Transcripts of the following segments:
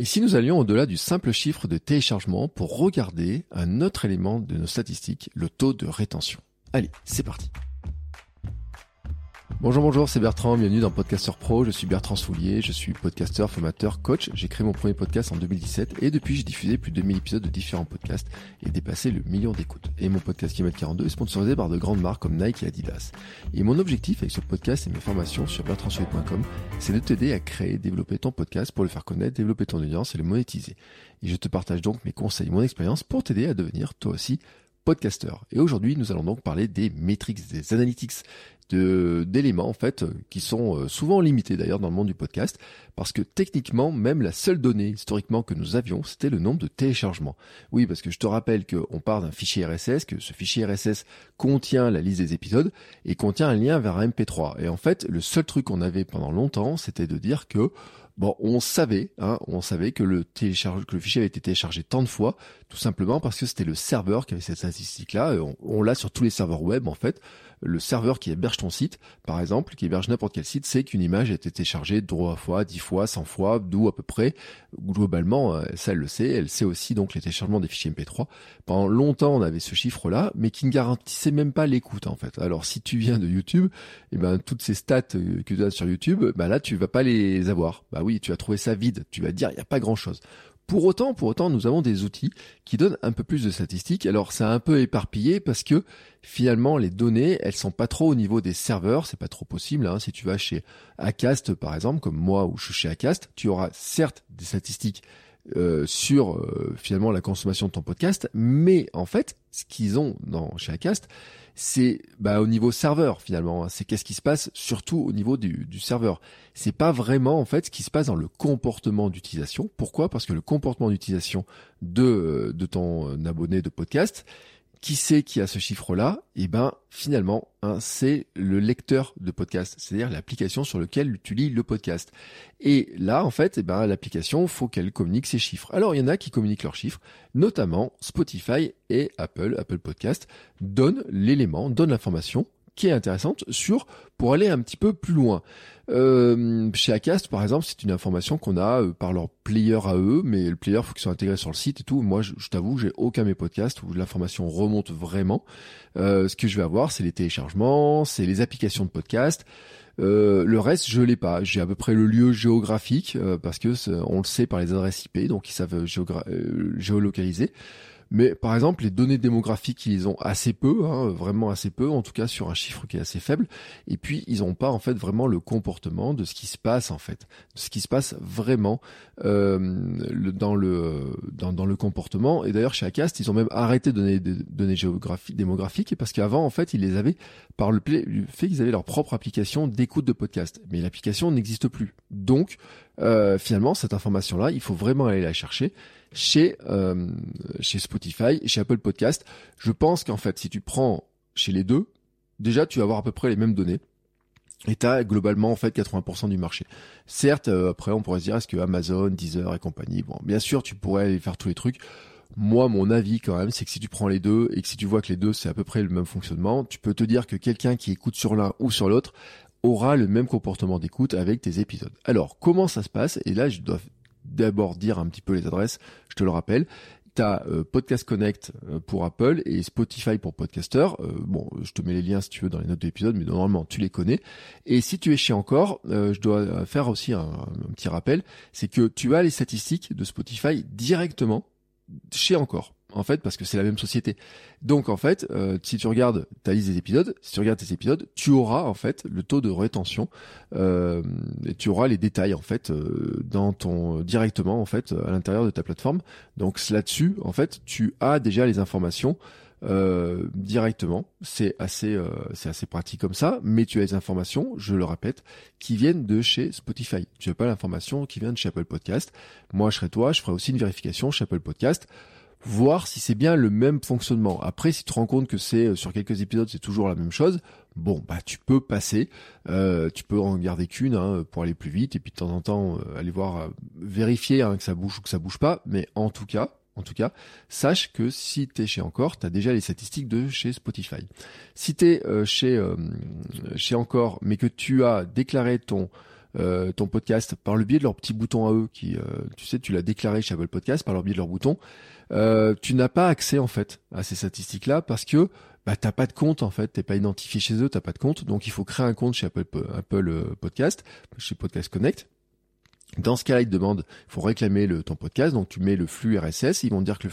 Et si nous allions au-delà du simple chiffre de téléchargement pour regarder un autre élément de nos statistiques, le taux de rétention. Allez, c'est parti Bonjour, bonjour, c'est Bertrand, bienvenue dans Podcaster Pro. Je suis Bertrand Soulier, je suis podcasteur, formateur, coach. J'ai créé mon premier podcast en 2017 et depuis j'ai diffusé plus de 2000 épisodes de différents podcasts et dépassé le million d'écoutes. Et mon podcast Kilomètre 42 est sponsorisé par de grandes marques comme Nike et Adidas. Et mon objectif avec ce podcast et mes formations sur bertrandsoulier.com, c'est de t'aider à créer, développer ton podcast pour le faire connaître, développer ton audience et le monétiser. Et je te partage donc mes conseils, mon expérience pour t'aider à devenir toi aussi podcasteur. Et aujourd'hui, nous allons donc parler des métriques, des analytics, d'éléments en fait qui sont euh, souvent limités d'ailleurs dans le monde du podcast parce que techniquement même la seule donnée historiquement que nous avions c'était le nombre de téléchargements. Oui parce que je te rappelle qu'on part d'un fichier RSS, que ce fichier RSS contient la liste des épisodes et contient un lien vers un MP3 et en fait le seul truc qu'on avait pendant longtemps c'était de dire que Bon, on savait, hein, on savait que le, télécharge, que le fichier avait été téléchargé tant de fois, tout simplement parce que c'était le serveur qui avait cette statistique-là. On, on l'a sur tous les serveurs web en fait le serveur qui héberge ton site, par exemple, qui héberge n'importe quel site, sait qu'une image a été téléchargée trois fois, dix fois, cent fois, d'où à peu près. Globalement, euh, ça elle le sait. Elle sait aussi donc les téléchargements des fichiers MP3. Pendant longtemps, on avait ce chiffre-là, mais qui ne garantissait même pas l'écoute en fait. Alors si tu viens de YouTube, eh ben toutes ces stats euh, que tu as sur YouTube, bah là tu vas pas les avoir. Bah oui, tu vas trouver ça vide. Tu vas dire il n'y a pas grand-chose. Pour autant, pour autant, nous avons des outils qui donnent un peu plus de statistiques. Alors, c'est un peu éparpillé parce que finalement, les données, elles sont pas trop au niveau des serveurs. C'est pas trop possible. Hein. Si tu vas chez Acast, par exemple, comme moi ou je suis chez Acast, tu auras certes des statistiques euh, sur euh, finalement la consommation de ton podcast, mais en fait, ce qu'ils ont dans chez Acast, c'est bah, au niveau serveur finalement. Hein. C'est qu'est-ce qui se passe surtout au niveau du, du serveur. C'est pas vraiment en fait ce qui se passe dans le comportement d'utilisation. Pourquoi? Parce que le comportement d'utilisation de, euh, de ton abonné de podcast, qui c'est qui a ce chiffre-là? Eh ben, finalement, hein, c'est le lecteur de podcast, c'est-à-dire l'application sur laquelle tu lis le podcast. Et là, en fait, eh ben, l'application, faut qu'elle communique ses chiffres. Alors, il y en a qui communiquent leurs chiffres, notamment Spotify et Apple, Apple Podcast, donnent l'élément, donnent l'information qui est intéressante sur pour aller un petit peu plus loin. Euh, chez Acast, par exemple, c'est une information qu'on a euh, par leur player à eux, mais le player faut qu'ils soient intégrés sur le site et tout. Moi, je, t'avoue, j'ai aucun mes podcasts où l'information remonte vraiment. Euh, ce que je vais avoir, c'est les téléchargements, c'est les applications de podcast. Le reste, je l'ai pas. J'ai à peu près le lieu géographique parce que on le sait par les adresses IP, donc ils savent géolocaliser. Mais par exemple, les données démographiques, ils ont assez peu, hein, vraiment assez peu, en tout cas sur un chiffre qui est assez faible. Et puis, ils n'ont pas en fait vraiment le comportement de ce qui se passe en fait, de ce qui se passe vraiment euh, dans le dans, le comportement. Et d'ailleurs, chez Acast, ils ont même arrêté de donner des données géographiques, démographiques, parce qu'avant, en fait, ils les avaient par le fait qu'ils avaient leur propre application d'écoute de podcast. Mais l'application n'existe plus. Donc, euh, finalement, cette information-là, il faut vraiment aller la chercher chez euh, chez Spotify, chez Apple Podcast. Je pense qu'en fait, si tu prends chez les deux, déjà tu vas avoir à peu près les mêmes données. Et tu as globalement en fait 80% du marché. Certes, euh, après on pourrait se dire est-ce que Amazon, Deezer et compagnie, bon, bien sûr tu pourrais faire tous les trucs. Moi, mon avis quand même, c'est que si tu prends les deux et que si tu vois que les deux c'est à peu près le même fonctionnement, tu peux te dire que quelqu'un qui écoute sur l'un ou sur l'autre aura le même comportement d'écoute avec tes épisodes. Alors, comment ça se passe? Et là, je dois d'abord dire un petit peu les adresses, je te le rappelle. Tu as euh, Podcast Connect euh, pour Apple et Spotify pour Podcaster. Euh, bon, je te mets les liens si tu veux dans les notes de l'épisode, mais normalement tu les connais. Et si tu es chez Encore, je dois faire aussi un petit rappel, c'est que tu as les statistiques de Spotify directement chez Encore en fait, parce que c'est la même société. Donc, en fait, euh, si tu regardes ta liste des épisodes, si tu regardes tes épisodes, tu auras en fait le taux de rétention, euh, et tu auras les détails en fait euh, dans ton directement en fait à l'intérieur de ta plateforme. Donc là-dessus, en fait, tu as déjà les informations directement. C'est assez, c'est assez pratique comme ça, mais tu as les informations, je le répète, qui viennent de chez Spotify. Tu n'as pas l'information qui vient de chez Apple Podcast. Moi, je serais toi, je ferai aussi une vérification chez Apple Podcast voir si c'est bien le même fonctionnement. Après, si tu te rends compte que c'est euh, sur quelques épisodes, c'est toujours la même chose, bon, bah tu peux passer, euh, tu peux en garder qu'une hein, pour aller plus vite et puis de temps en temps euh, aller voir, vérifier hein, que ça bouge ou que ça bouge pas. Mais en tout cas, en tout cas, sache que si tu chez Encore, tu as déjà les statistiques de chez Spotify. Si tu chez, chez Encore, mais que tu as déclaré ton euh, ton podcast par le biais de leur petit bouton à eux, qui, euh, tu sais, tu l'as déclaré chez Apple Podcast par le biais de leur bouton, euh, tu n'as pas accès en fait à ces statistiques-là parce que bah t'as pas de compte en fait, t'es pas identifié chez eux, t'as pas de compte, donc il faut créer un compte chez Apple, Apple Podcast, chez Podcast Connect. Dans ce cas-là, ils te demandent, il faut réclamer le, ton podcast, donc tu mets le flux RSS, ils vont dire que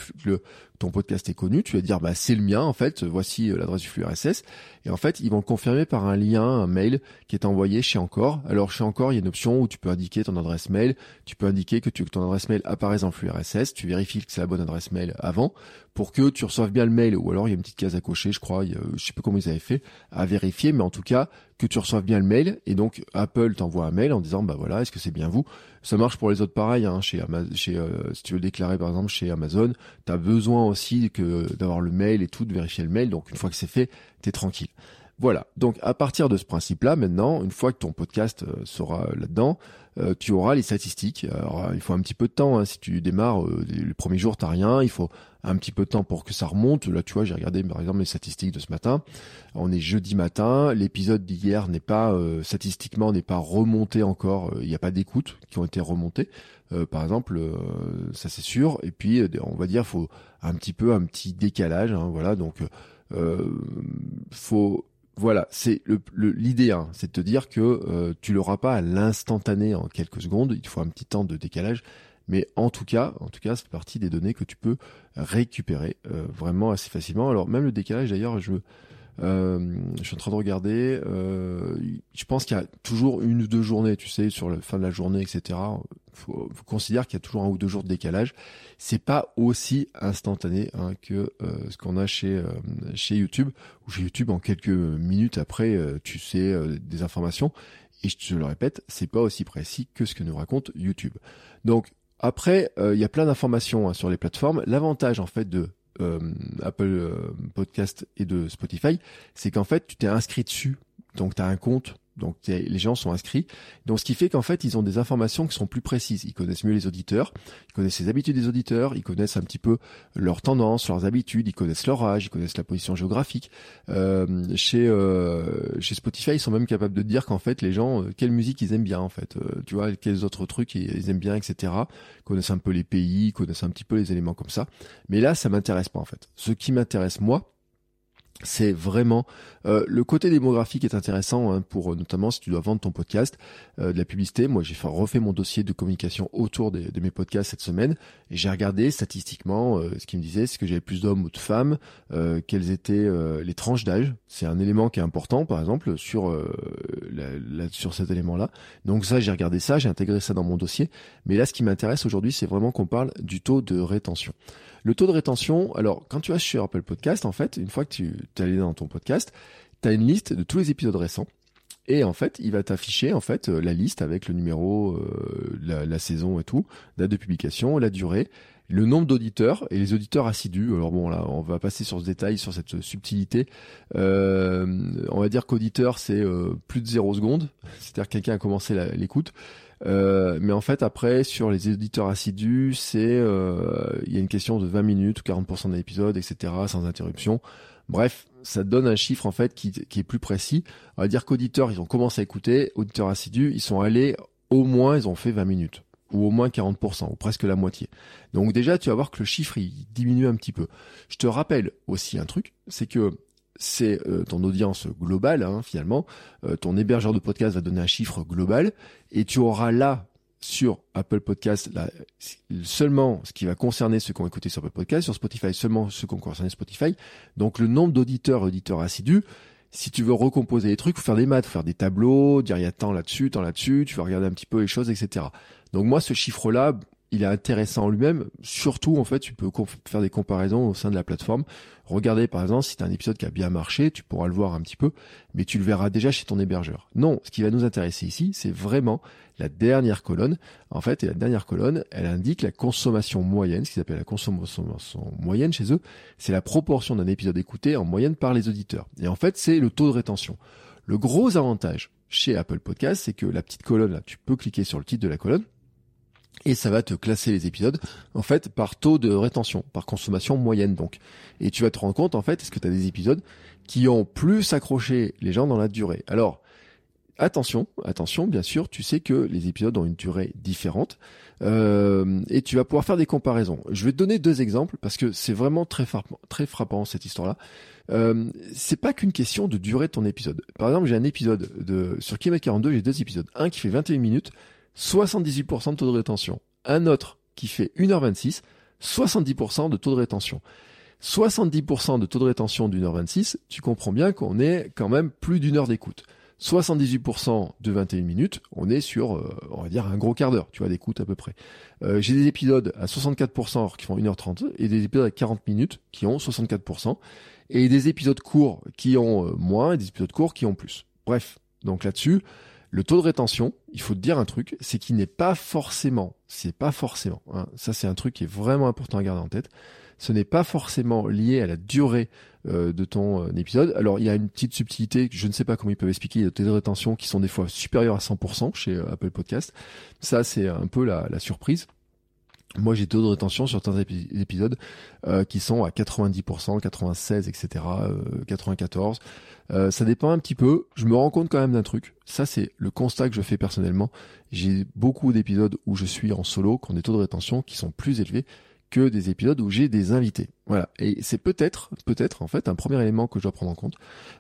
ton podcast est connu, tu vas dire bah c'est le mien en fait, voici euh, l'adresse du flux RSS, et en fait ils vont le confirmer par un lien, un mail qui est envoyé chez Encore. Alors chez Encore, il y a une option où tu peux indiquer ton adresse mail, tu peux indiquer que que ton adresse mail apparaisse le flux RSS, tu vérifies que c'est la bonne adresse mail avant pour que tu reçoives bien le mail, ou alors il y a une petite case à cocher, je crois, je sais pas comment ils avaient fait, à vérifier, mais en tout cas que tu reçoives bien le mail, et donc Apple t'envoie un mail en disant bah voilà, est-ce que c'est bien vous? Ça marche pour les autres pareil, hein, chez, Amazon, chez euh, si tu veux déclarer par exemple chez Amazon, tu as besoin aussi que d'avoir le mail et tout, de vérifier le mail, donc une fois que c'est fait, t'es tranquille. Voilà. Donc à partir de ce principe-là, maintenant, une fois que ton podcast euh, sera là-dedans, euh, tu auras les statistiques. Alors euh, il faut un petit peu de temps. Hein. Si tu démarres le premier jour, t'as rien. Il faut un petit peu de temps pour que ça remonte. Là, tu vois, j'ai regardé par exemple les statistiques de ce matin. On est jeudi matin. L'épisode d'hier n'est pas statistiquement n'est pas remonté encore. Il n'y a pas d'écoutes qui ont été remontées. par exemple, ça c'est sûr. Et puis on va dire, faut un petit peu un petit décalage. Hein, voilà. Donc faut voilà, c'est l'idée, hein, c'est de te dire que euh, tu l'auras pas à l'instantané en quelques secondes. Il faut un petit temps de décalage, mais en tout cas, en tout cas, c'est partie des données que tu peux récupérer euh, vraiment assez facilement. Alors même le décalage, d'ailleurs, je euh, je suis en train de regarder. Euh, je pense qu'il y a toujours une ou deux journées, tu sais, sur la fin de la journée, etc. Faut, faut considérer qu'il y a toujours un ou deux jours de décalage. C'est pas aussi instantané hein, que euh, ce qu'on a chez chez YouTube. Ou chez YouTube, en quelques minutes après, tu sais des informations. Et je te le répète, c'est pas aussi précis que ce que nous raconte YouTube. Donc après, il y a plein d'informations hein, sur les plateformes. L'avantage en fait de euh, Apple euh, Podcast et de Spotify, c'est qu'en fait, tu t'es inscrit dessus. Donc, tu as un compte donc les gens sont inscrits. Donc ce qui fait qu'en fait ils ont des informations qui sont plus précises. Ils connaissent mieux les auditeurs, ils connaissent les habitudes des auditeurs, ils connaissent un petit peu leurs tendances, leurs habitudes, ils connaissent leur âge, ils connaissent la position géographique. Euh, chez euh, chez Spotify, ils sont même capables de dire qu'en fait les gens euh, quelle musique ils aiment bien en fait. Tu vois quels autres trucs ils aiment bien, etc. Ils connaissent un peu les pays, ils connaissent un petit peu les éléments comme ça. Mais là ça m'intéresse pas en fait. Ce qui m'intéresse moi c'est vraiment euh, le côté démographique est intéressant hein, pour euh, notamment si tu dois vendre ton podcast euh, de la publicité. Moi, j'ai refait mon dossier de communication autour de, mes podcasts cette semaine et j'ai regardé statistiquement ce qui me disait c'est que j'avais plus d'hommes ou de femmes, quelles étaient les tranches d'âge. C'est un élément qui est important, par exemple sur sur cet élément-là. Donc ça, j'ai regardé ça, j'ai intégré ça dans mon dossier. Mais là, ce qui m'intéresse aujourd'hui, c'est vraiment qu'on parle du taux de rétention. Le taux de rétention, alors quand tu vas sur Apple Podcast, en fait, une fois que tu es allé dans ton podcast, tu as une liste de tous les épisodes récents. Et en fait, il va t'afficher en fait la liste avec le numéro, euh, la, saison et tout, date de publication, la durée, le nombre d'auditeurs et les auditeurs assidus. Alors bon là, on va passer sur ce détail, sur cette subtilité. Euh, on va dire qu'auditeur c'est euh, plus de 0 secondes, c'est-à-dire quelqu'un a commencé l'écoute. Euh, mais en fait, après, sur les éditeurs assidus, c'est euh, il y a une question de 20 minutes ou 40% de l'épisode, etc., sans interruption. Bref, ça donne un chiffre en fait qui, qui est plus précis. On va dire qu'auditeurs, ils ont commencé à écouter, auditeurs assidus, ils sont allés au moins, ils ont fait 20 minutes ou au moins 40%, ou presque la moitié. Donc déjà, tu vas voir que le chiffre, il diminue un petit peu. Je te rappelle aussi un truc, c'est que c'est euh, ton audience globale, hein, finalement. Euh, ton hébergeur de podcast va donner un chiffre global et tu auras là sur Apple Podcast là, seulement ce qui va concerner ceux qui ont écouté sur Apple Podcast, sur Spotify seulement ceux qui ont concerné Spotify. Donc le nombre d'auditeurs auditeurs assidus. Si tu veux recomposer les trucs, faut faire des maths, faut faire des tableaux, dire il y a tant là-dessus, tant là-dessus, tu vas regarder un petit peu les choses, etc. Donc moi, ce chiffre-là, il est intéressant en lui-même. Surtout, en fait, tu peux faire des comparaisons au sein de la plateforme. Regardez, par exemple, si tu un épisode qui a bien marché, tu pourras le voir un petit peu, mais tu le verras déjà chez ton hébergeur. Non, ce qui va nous intéresser ici, c'est vraiment la dernière colonne. En fait, et la dernière colonne, elle indique la consommation moyenne, ce qu'ils appellent la consommation moyenne chez eux. C'est la proportion d'un épisode écouté en moyenne par les auditeurs. Et en fait, c'est le taux de rétention. Le gros avantage chez Apple Podcast, c'est que la petite colonne, là, tu peux cliquer sur le titre de la colonne et ça va te classer les épisodes en fait par taux de rétention, par consommation moyenne donc. Et tu vas te rendre compte en fait est-ce que tu as des épisodes qui ont plus accroché les gens dans la durée? Alors attention, attention, bien sûr, tu sais que les épisodes ont une durée différente euh, et tu vas pouvoir faire des comparaisons. Je vais te donner deux exemples parce que c'est vraiment très frappant, très frappant cette histoire-là. Euh, c'est pas qu'une question de durée de ton épisode. Par exemple, j'ai un épisode de sur Kilomètre 42, j'ai deux épisodes. Un qui fait 21 minutes, 78% de taux de rétention. Un autre qui fait 1h26, 70% de taux de rétention. 70% de taux de rétention d'une heure 26, tu comprends bien qu'on est quand même plus d'une heure d'écoute. 78% de 21 minutes, on est sur, euh, on va dire, un gros quart d'heure, tu vois, d'écoute à peu près. Euh, j'ai des épisodes à 64% qui font 1h30 et des épisodes à 40 minutes qui ont 64% et des épisodes courts qui ont euh, moins et des épisodes courts qui ont plus. Bref, donc là-dessus, le taux de rétention, il faut te dire un truc, c'est qu'il n'est pas forcément, c'est pas forcément, hein, ça c'est un truc qui est vraiment important à garder en tête, ce n'est pas forcément lié à la durée euh, de ton euh, épisode. Alors il y a une petite subtilité, je ne sais pas comment ils peuvent expliquer, il y a des taux de rétention qui sont des fois supérieurs à 100% chez euh, Apple Podcast. Ça c'est un peu la, la surprise. Moi, j'ai taux de rétention sur certains épisodes qui sont à 90%, 96, etc., 94. ça dépend un petit peu. Je me rends compte quand même d'un truc. Ça, c'est le constat que je fais personnellement. J'ai beaucoup d'épisodes où je suis en solo, qui ont des taux de rétention qui sont plus élevés que des épisodes où j'ai des invités. Voilà. Et c'est peut-être, peut-être en fait un premier élément que je dois prendre en compte.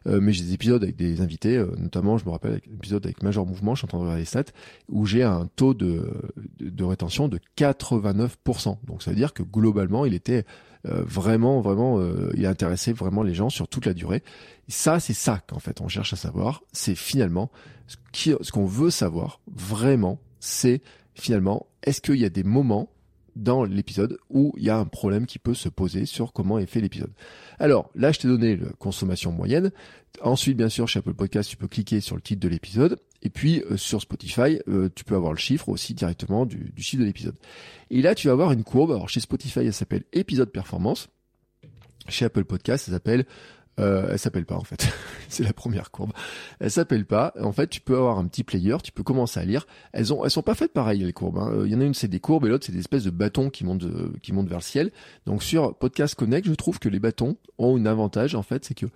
Euh, mais j'ai des épisodes avec des invités, euh, notamment je me rappelle l'épisode avec Major Mouvement, je suis en train de regarder les stats, où j'ai un taux de, de, rétention de 89%. Donc ça veut dire que globalement il était euh, vraiment, vraiment, il a intéressé vraiment les gens sur toute la durée. Et ça, c'est ça qu'en fait on cherche à savoir. C'est finalement ce qu'on veut savoir vraiment, c'est finalement est-ce qu'il y a des moments dans l'épisode où il y a un problème qui peut se poser sur comment est fait l'épisode. Alors là, je t'ai donné la consommation moyenne. Ensuite, bien sûr, chez Apple Podcast, tu peux cliquer sur le titre de l'épisode. Et puis euh, sur Spotify, euh, tu peux avoir le chiffre aussi directement du, du chiffre de l'épisode. Et là, tu vas avoir une courbe. Alors chez Spotify, elle s'appelle épisode performance. Chez Apple Podcast, ça s'appelle euh, elle s'appelle pas en fait. c'est la première courbe. Elle s'appelle pas. En fait, tu peux avoir un petit player, tu peux commencer à lire. Elles ont, elles sont pas faites pareil les courbes. Hein. Il y en a une c'est des courbes et l'autre c'est des espèces de bâtons qui montent, euh, qui montent vers le ciel. Donc sur Podcast Connect, je trouve que les bâtons ont un avantage en fait, c'est que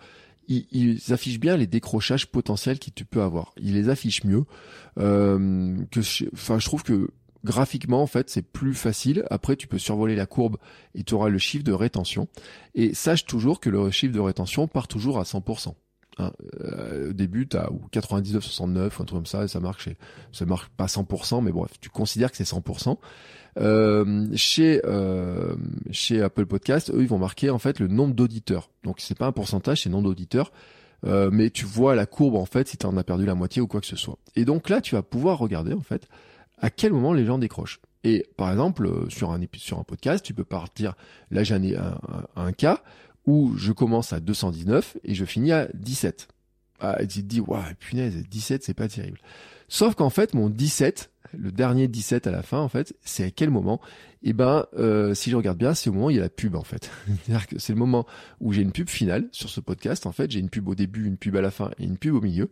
ils, affichent bien les décrochages potentiels que tu peux avoir. Ils les affichent mieux. Euh, que, enfin, je trouve que graphiquement en fait c'est plus facile. Après tu peux survoler la courbe et tu auras le chiffre de rétention. Et sache toujours que le chiffre de rétention part toujours à 100%. Hein. Euh, au début, tu as ou 99, 69, un truc comme ça, et ça marque chez, ça marque pas 100%, mais bref, tu considères que c'est 100%. Euh, chez euh, chez Apple Podcast, eux, ils vont marquer en fait le nombre d'auditeurs. Donc c'est pas un pourcentage, c'est nombre d'auditeurs. Euh, mais tu vois la courbe en fait si tu en as perdu la moitié ou quoi que ce soit. Et donc là, tu vas pouvoir regarder en fait à quel moment les gens décrochent. Et par exemple, euh, sur un, podcast, tu peux partir, là j'ai un, un, cas où je commence à 219 et je finis à 17. Ah, tu te dis, waouh, punaise, 17, c'est pas terrible. Sauf qu'en fait, mon 17, le dernier 17 à la fin, en fait, c'est à quel moment? Eh ben, euh, si je regarde bien, c'est au moment où il y a la pub, en fait. C'est-à-dire que c'est le moment où j'ai une pub finale sur ce podcast. En fait, j'ai une pub au début, une pub à la fin et une pub au milieu.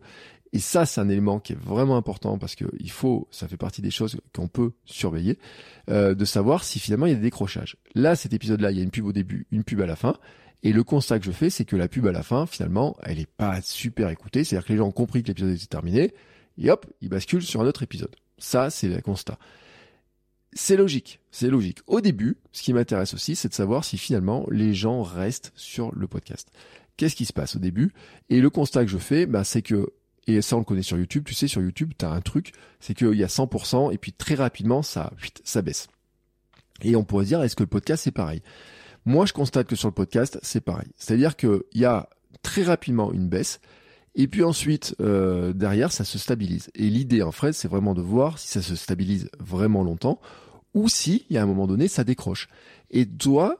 Et ça, c'est un élément qui est vraiment important parce que il faut, ça fait partie des choses qu'on peut surveiller, euh, de savoir si finalement il y a des décrochages. Là, cet épisode-là, il y a une pub au début, une pub à la fin. Et le constat que je fais, c'est que la pub à la fin, finalement, elle est pas super écoutée. C'est-à-dire que les gens ont compris que l'épisode était terminé. Et hop, ils basculent sur un autre épisode. Ça, c'est le constat. C'est logique, c'est logique. Au début, ce qui m'intéresse aussi, c'est de savoir si finalement les gens restent sur le podcast. Qu'est-ce qui se passe au début? Et le constat que je fais, bah, c'est que et ça, on le connaît sur YouTube. Tu sais, sur YouTube, tu as un truc, c'est qu'il y a 100%, et puis très rapidement, ça, ça baisse. Et on pourrait dire, est-ce que le podcast, c'est pareil? Moi, je constate que sur le podcast, c'est pareil. C'est-à-dire qu'il y a très rapidement une baisse, et puis ensuite, euh, derrière, ça se stabilise. Et l'idée, en fait, c'est vraiment de voir si ça se stabilise vraiment longtemps, ou si, il y a un moment donné, ça décroche. Et toi,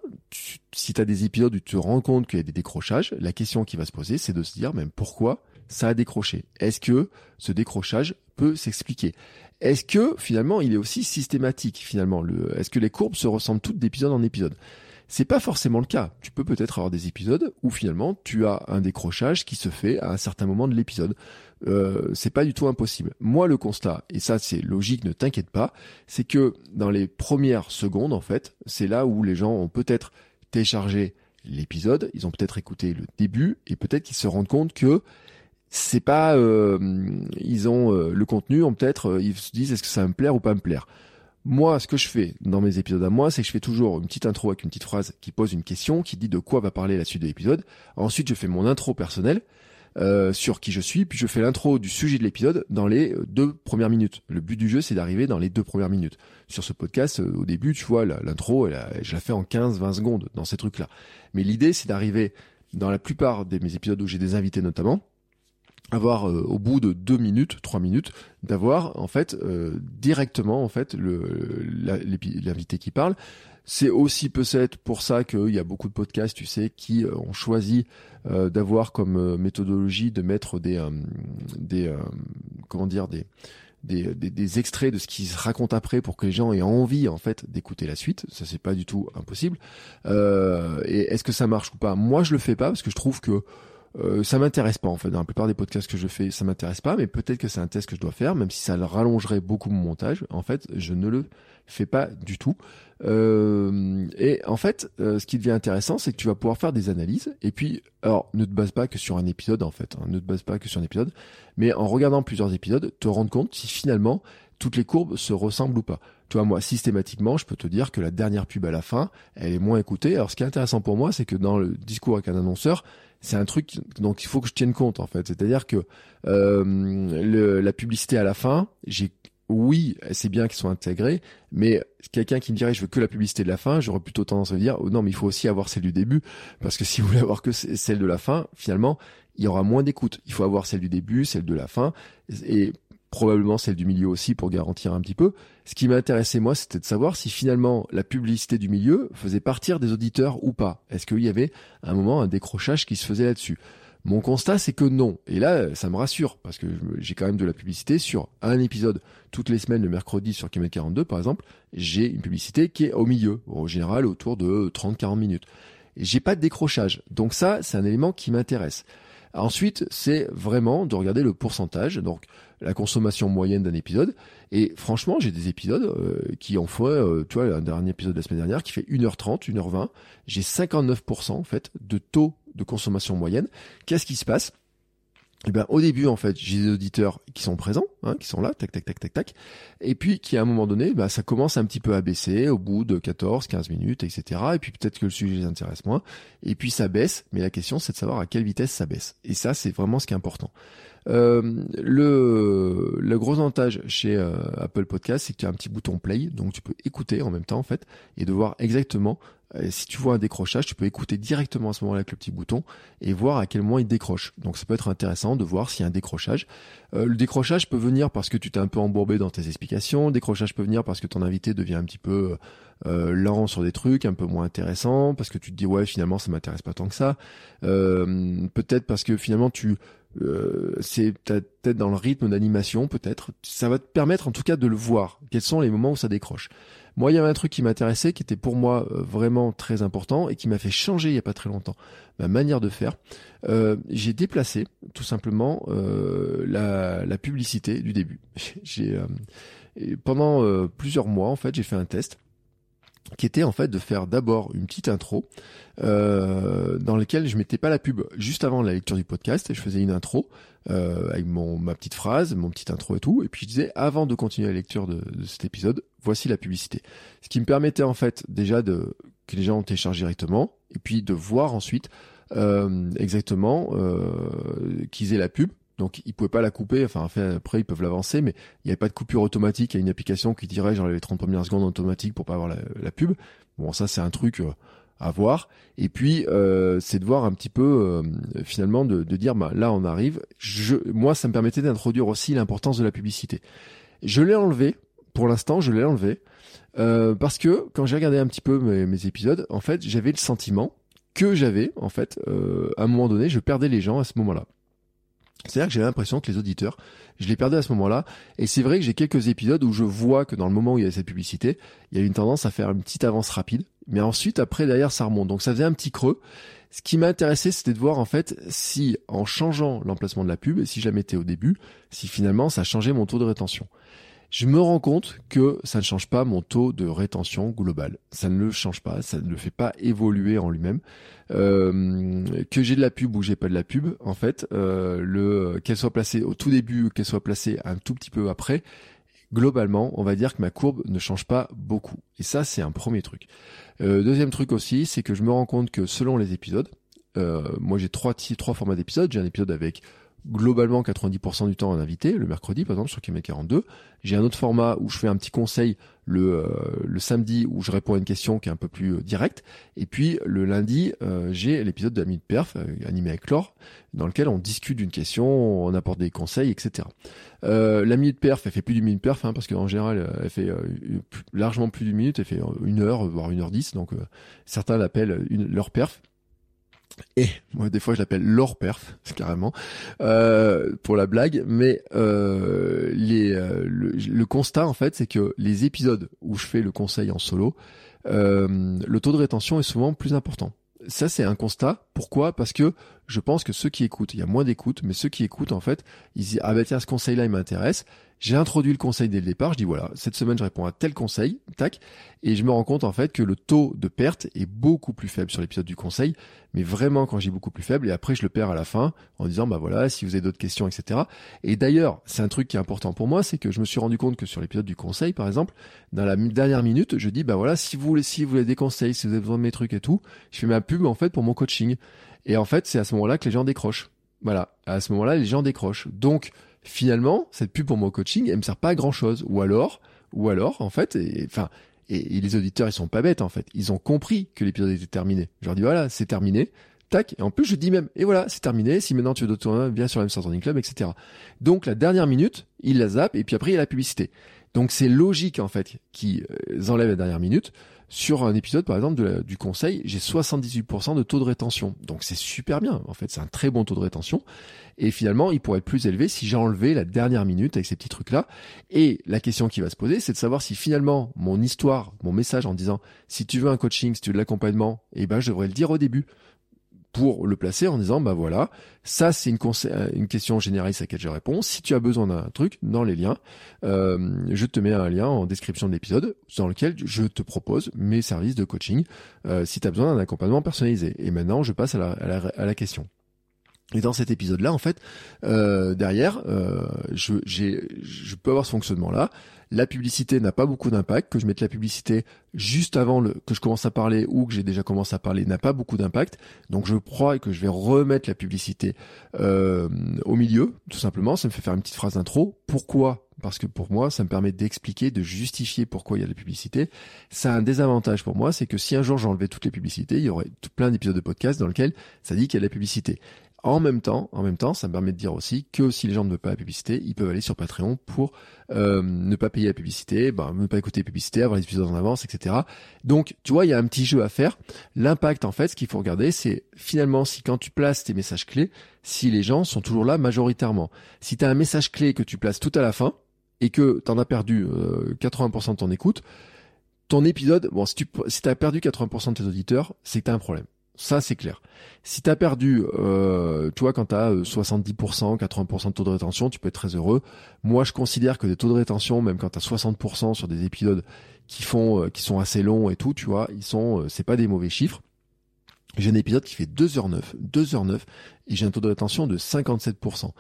si tu as des épisodes où tu te rends compte qu'il y a des décrochages, la question qui va se poser, c'est de se dire, même pourquoi ça a décroché Est-ce que ce décrochage peut s'expliquer? Est-ce que finalement il est aussi systématique finalement le, Est-ce que les courbes se ressemblent toutes d'épisode en épisode? C'est pas forcément le cas. Tu peux peut-être avoir des épisodes où finalement tu as un décrochage qui se fait à un certain moment de l'épisode. Euh, c'est pas du tout impossible. Moi, le constat, et ça c'est logique, ne t'inquiète pas, c'est que dans les premières secondes, en fait, c'est là où les gens ont peut-être téléchargé l'épisode, ils ont peut-être écouté le début, et peut-être qu'ils se rendent compte que c'est pas ils ont le contenu, ont peut-être ils se disent est-ce que ça va me plaire ou pas me plaire? Moi, ce que je fais dans mes épisodes à moi, c'est que je fais toujours une petite intro avec une petite phrase qui pose une question, qui dit de quoi va parler la suite de l'épisode. Ensuite, je fais mon intro personnel euh, sur qui je suis, puis je fais l'intro du sujet de l'épisode dans les deux premières minutes. Le but du jeu, c'est d'arriver dans les deux premières minutes. Sur ce podcast, euh, au début, tu vois, l'intro, je la fais en 15-20 secondes dans ces trucs-là. Mais l'idée, c'est d'arriver dans la plupart de mes épisodes où j'ai des invités notamment, avoir euh, au bout de deux minutes, trois minutes, d'avoir en fait euh, directement en fait l'invité qui parle. C'est aussi peut-être pour ça qu'il y a beaucoup de podcasts, tu sais, qui euh, ont choisi d'avoir comme méthodologie de mettre des des comment dire des des, des, des, extraits de ce qui se raconte après pour que les gens aient envie en fait d'écouter la suite. Ça c'est pas du tout impossible. Euh, et est-ce que ça marche ou pas? Moi je le fais pas parce que je trouve que euh, ça m'intéresse pas en fait. Dans la plupart des podcasts que je fais, ça m'intéresse pas, mais peut-être que c'est un test que je dois faire, même si ça rallongerait beaucoup mon montage. En fait, je ne le fais pas du tout. Euh, et en fait, euh, ce qui devient intéressant, c'est que tu vas pouvoir faire des analyses. Et puis, alors, ne te base pas que sur un épisode en fait. Hein, ne te base pas que sur un épisode, mais en regardant plusieurs épisodes, te rendre compte si finalement toutes les courbes se ressemblent ou pas. Tu vois, moi, systématiquement, je peux te dire que la dernière pub à la fin, elle est moins écoutée. Alors, ce qui est intéressant pour moi, c'est que dans le discours avec un annonceur, c'est un truc dont il faut que je tienne compte en fait. C'est-à-dire que euh, le, la publicité à la fin, j'ai oui, c'est bien qu'ils soient intégrés, mais quelqu'un qui me dirait je veux que la publicité de la fin, j'aurais plutôt tendance à dire oh non mais il faut aussi avoir celle du début parce que si vous voulez avoir que celle de la fin, finalement il y aura moins d'écoute. Il faut avoir celle du début, celle de la fin et probablement celle du milieu aussi pour garantir un petit peu. Ce qui m'intéressait moi, c'était de savoir si finalement la publicité du milieu faisait partir des auditeurs ou pas. Est-ce qu'il y avait un moment un décrochage qui se faisait là-dessus? Mon constat, c'est que non. Et là, ça me rassure parce que j'ai quand même de la publicité sur un épisode toutes les semaines, le mercredi sur km 42 par exemple. J'ai une publicité qui est au milieu, au général autour de 30-40 minutes. J'ai pas de décrochage. Donc ça, c'est un élément qui m'intéresse. Ensuite, c'est vraiment de regarder le pourcentage, donc la consommation moyenne d'un épisode. Et franchement, j'ai des épisodes euh, qui en font, euh, tu vois, un dernier épisode de la semaine dernière qui fait 1h30, 1h20. J'ai 59% en fait de taux de consommation moyenne. Qu'est-ce qui se passe? Eh ben, au début, en fait, j'ai des auditeurs qui sont présents, hein, qui sont là, tac, tac, tac, tac, tac. Et puis, qui à un moment donné, bah, ça commence un petit peu à baisser au bout de 14, 15 minutes, etc. Et puis, peut-être que le sujet les intéresse moins. Et puis, ça baisse. Mais la question, c'est de savoir à quelle vitesse ça baisse. Et ça, c'est vraiment ce qui est important. Euh, le, le gros avantage chez euh, Apple Podcast, c'est que tu as un petit bouton play, donc tu peux écouter en même temps en fait, et de voir exactement euh, si tu vois un décrochage, tu peux écouter directement à ce moment-là avec le petit bouton et voir à quel moment il décroche. Donc ça peut être intéressant de voir s'il y a un décrochage. Euh, le décrochage peut venir parce que tu t'es un peu embourbé dans tes explications. Le décrochage peut venir parce que ton invité devient un petit peu euh, lent sur des trucs, un peu moins intéressant, parce que tu te dis ouais finalement ça m'intéresse pas tant que ça. Euh, peut-être parce que finalement tu euh, c'est peut-être dans le rythme d'animation, peut-être. Ça va te permettre en tout cas de le voir. Quels sont les moments où ça décroche? Moi, il y avait un truc qui m'intéressait, qui était pour moi euh, vraiment très important et qui m'a fait changer il y a pas très longtemps ma manière de faire. Euh, j'ai déplacé tout simplement euh, la, la, publicité du début. J'ai pendant plusieurs mois en fait, j'ai fait un test qui était en fait de faire d'abord une petite intro euh, dans laquelle je mettais pas la pub juste avant la lecture du podcast et je faisais une intro euh, avec mon ma petite phrase, mon petit intro et tout et puis je disais avant de continuer la lecture de, de, cet épisode, voici la publicité. Ce qui me permettait en fait déjà de que les gens téléchargent directement et puis de voir ensuite euh, exactement euh, qu'ils aient la pub donc ils pouvaient pas la couper. Enfin après ils peuvent l'avancer, mais il n'y avait pas de coupure automatique. Il y a une application qui dirait genre les 30 premières secondes automatique pour pas avoir la, pub. Bon ça c'est un truc euh, à voir. Et puis euh, c'est de voir un petit peu finalement de, dire bah là on arrive. Moi ça me permettait d'introduire aussi l'importance de la publicité. Je l'ai enlevé pour l'instant, je l'ai enlevé parce que quand j'ai regardé un petit peu mes, épisodes, en fait j'avais le sentiment que j'avais en fait à un moment donné, je perdais les gens à ce moment-là. C'est-à-dire que j'ai l'impression que les auditeurs, je les perdais à ce moment-là. Et c'est vrai que j'ai quelques épisodes où je vois que dans le moment où il y a cette publicité, il y a une tendance à faire une petite avance rapide. Mais ensuite, après, derrière, ça remonte. Donc ça faisait un petit creux. Ce qui m'a intéressé, c'était de voir en fait si, en changeant l'emplacement de la pub, si je la mettais au début, si finalement ça changeait mon taux de rétention. Je me rends compte que ça ne change pas mon taux de rétention global. Ça ne le change pas, ça ne le fait pas évoluer en lui-même. Euh, que j'ai de la pub ou j'ai pas de la pub, en fait, euh, le qu'elle soit placée au tout début, qu'elle soit placée un tout petit peu après, globalement, on va dire que ma courbe ne change pas beaucoup. Et ça, c'est un premier truc. Euh, deuxième truc aussi, c'est que je me rends compte que selon les épisodes, moi j'ai trois, trois formats d'épisodes. J'ai un épisode avec globalement 90% du temps un invité, le mercredi par exemple sur Km 42. J'ai un autre format où je fais un petit conseil le, euh, le samedi où je réponds à une question qui est un peu plus euh, directe. Et puis le lundi, euh, j'ai l'épisode de la Minute Perf animé avec Laure dans lequel on discute d'une question, on apporte des conseils, etc. la Minute Perf, elle fait plus d'une Minute Perf hein, parce qu'en général, elle fait largement plus d'une minute, elle fait une heure, voire une heure dix. Donc certains l'appellent leur perf. Et moi, des fois, je l'appelle l'or perf, carrément, euh, pour la blague. Mais euh, euh, le, constat, en fait, c'est que les épisodes où je fais le conseil en solo, le taux de rétention est souvent plus important. Ça, c'est un constat. Pourquoi? Parce que je pense que ceux qui écoutent, il y a moins d'écoute, mais ceux qui écoutent, en fait, ils disent ah bah tiens, ce conseil-là, il m'intéresse. J'ai introduit le conseil dès le départ. Je dis voilà, cette semaine, je réponds à tel conseil, tac, et je me rends compte en fait que le taux de perte est beaucoup plus faible sur l'épisode du conseil, mais vraiment quand j'ai beaucoup plus faible. Et après, je le perds à la fin en disant bah voilà, si vous avez d'autres questions, etc. Et d'ailleurs, c'est un truc qui est important pour moi, c'est que je me suis rendu compte que sur l'épisode du conseil, par exemple, dans la dernière minute, je dis bah voilà, si vous voulez, si vous voulez des conseils, si vous avez besoin de mes trucs et tout, je fais ma pub en fait pour mon coaching. Et en fait, c'est à ce moment-là que les gens décrochent. Voilà, à ce moment-là, les gens décrochent. Donc finalement, cette pub pour mon coaching, elle me sert pas à grand chose. Ou alors, ou alors, en fait, enfin, et, les auditeurs, ils sont pas bêtes, en fait. Ils ont compris que l'épisode était terminé. Je leur dis, voilà, c'est terminé. Tac. Et en plus, je dis même, et voilà, c'est terminé. Si maintenant tu veux d'autres viens sur la M Club, etc. Donc, la dernière minute, il la zappe, et puis après, il y a la publicité. Donc, c'est logique, en fait, qu'ils euh, enlèvent la dernière minute sur un épisode, par exemple, du conseil, j'ai 78% de taux de rétention. Donc c'est super bien. En fait, c'est un très bon taux de rétention. Et finalement, il pourrait être plus élevé si j'ai enlevé la dernière minute avec ces petits trucs-là. Et la question qui va se poser, c'est de savoir si finalement mon histoire, mon message en disant si tu veux un coaching, si tu veux de l'accompagnement, eh ben je devrais le dire au début pour le placer en disant bah voilà ça c'est une, euh, une question généraliste à laquelle je réponds. Si tu as besoin d'un truc dans les liens euh, je te mets un lien en description de l'épisode dans lequel je te propose mes services de coaching euh, si tu as besoin d'un accompagnement personnalisé. Et maintenant je passe à la, à la, question. Et dans cet épisode-là, en fait, derrière, je, je peux avoir ce fonctionnement-là la publicité n'a pas beaucoup d'impact, que je mette la publicité juste avant le, que je commence à parler ou que j'ai déjà commencé à parler n'a pas beaucoup d'impact. Donc je crois que je vais remettre la publicité euh, au milieu, tout simplement. Ça me fait faire une petite phrase d'intro. Pourquoi? Parce que pour moi, ça me permet d'expliquer, de justifier pourquoi il y a de la publicité. Ça a un désavantage pour moi, c'est que si un jour j'enlevais toutes les publicités, il y aurait plein d'épisodes de podcast dans lesquels ça dit qu'il y a de la publicité. En même temps, en même temps, ça me permet de dire aussi que si les gens ne veulent pas la publicité, ils peuvent aller sur Patreon pour euh, ne pas payer la publicité, ben, ne pas écouter la publicité, avoir les épisodes en avance, etc. Donc, tu vois, il y a un petit jeu à faire. L'impact, en fait, ce qu'il faut regarder, c'est finalement si quand tu places tes messages clés, si les gens sont toujours là majoritairement. Si tu as un message clé que tu places tout à la fin et que tu as perdu 80% euh, de ton écoute, ton épisode, bon, si tu as perdu 80% de tes auditeurs, c'est que tu as un problème. Ça, c'est clair. Si tu as perdu, euh, tu vois, quand tu as 70%, 80% de taux de rétention, tu peux être très heureux. Moi, je considère que des taux de rétention, même quand tu as 60% sur des épisodes qui font, euh, qui sont assez longs et tout, tu vois, ils sont, euh, c'est pas des mauvais chiffres. J'ai un épisode qui fait 2h09, 2h09, et j'ai un taux de rétention de 57%.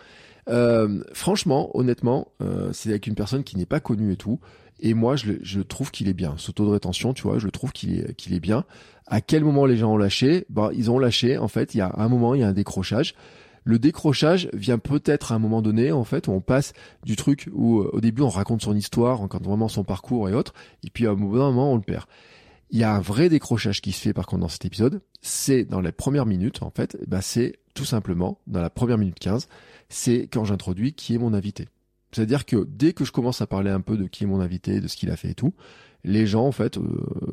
Euh, franchement, honnêtement, c'est avec une personne qui n'est pas connue et tout. Et moi, je, je trouve qu'il est bien. Ce taux de rétention, tu vois, je trouve qu'il est, qu'il est bien. À quel moment les gens ont lâché? Bah, Ils ont lâché, en fait, il y a un moment, il y a un décrochage. Le décrochage vient peut-être à un moment donné, en fait, où on passe du truc où euh, au début on raconte son histoire, on raconte vraiment son parcours et autres, et puis à un moment on le perd. Il y a un vrai décrochage qui se fait par contre dans cet épisode. C'est dans les premières minutes, en fait, bah, c'est tout simplement, dans la première minute 15, c'est quand j'introduis qui est mon invité. C'est-à-dire que dès que je commence à parler un peu de qui est mon invité, de ce qu'il a fait et tout, les gens en fait euh,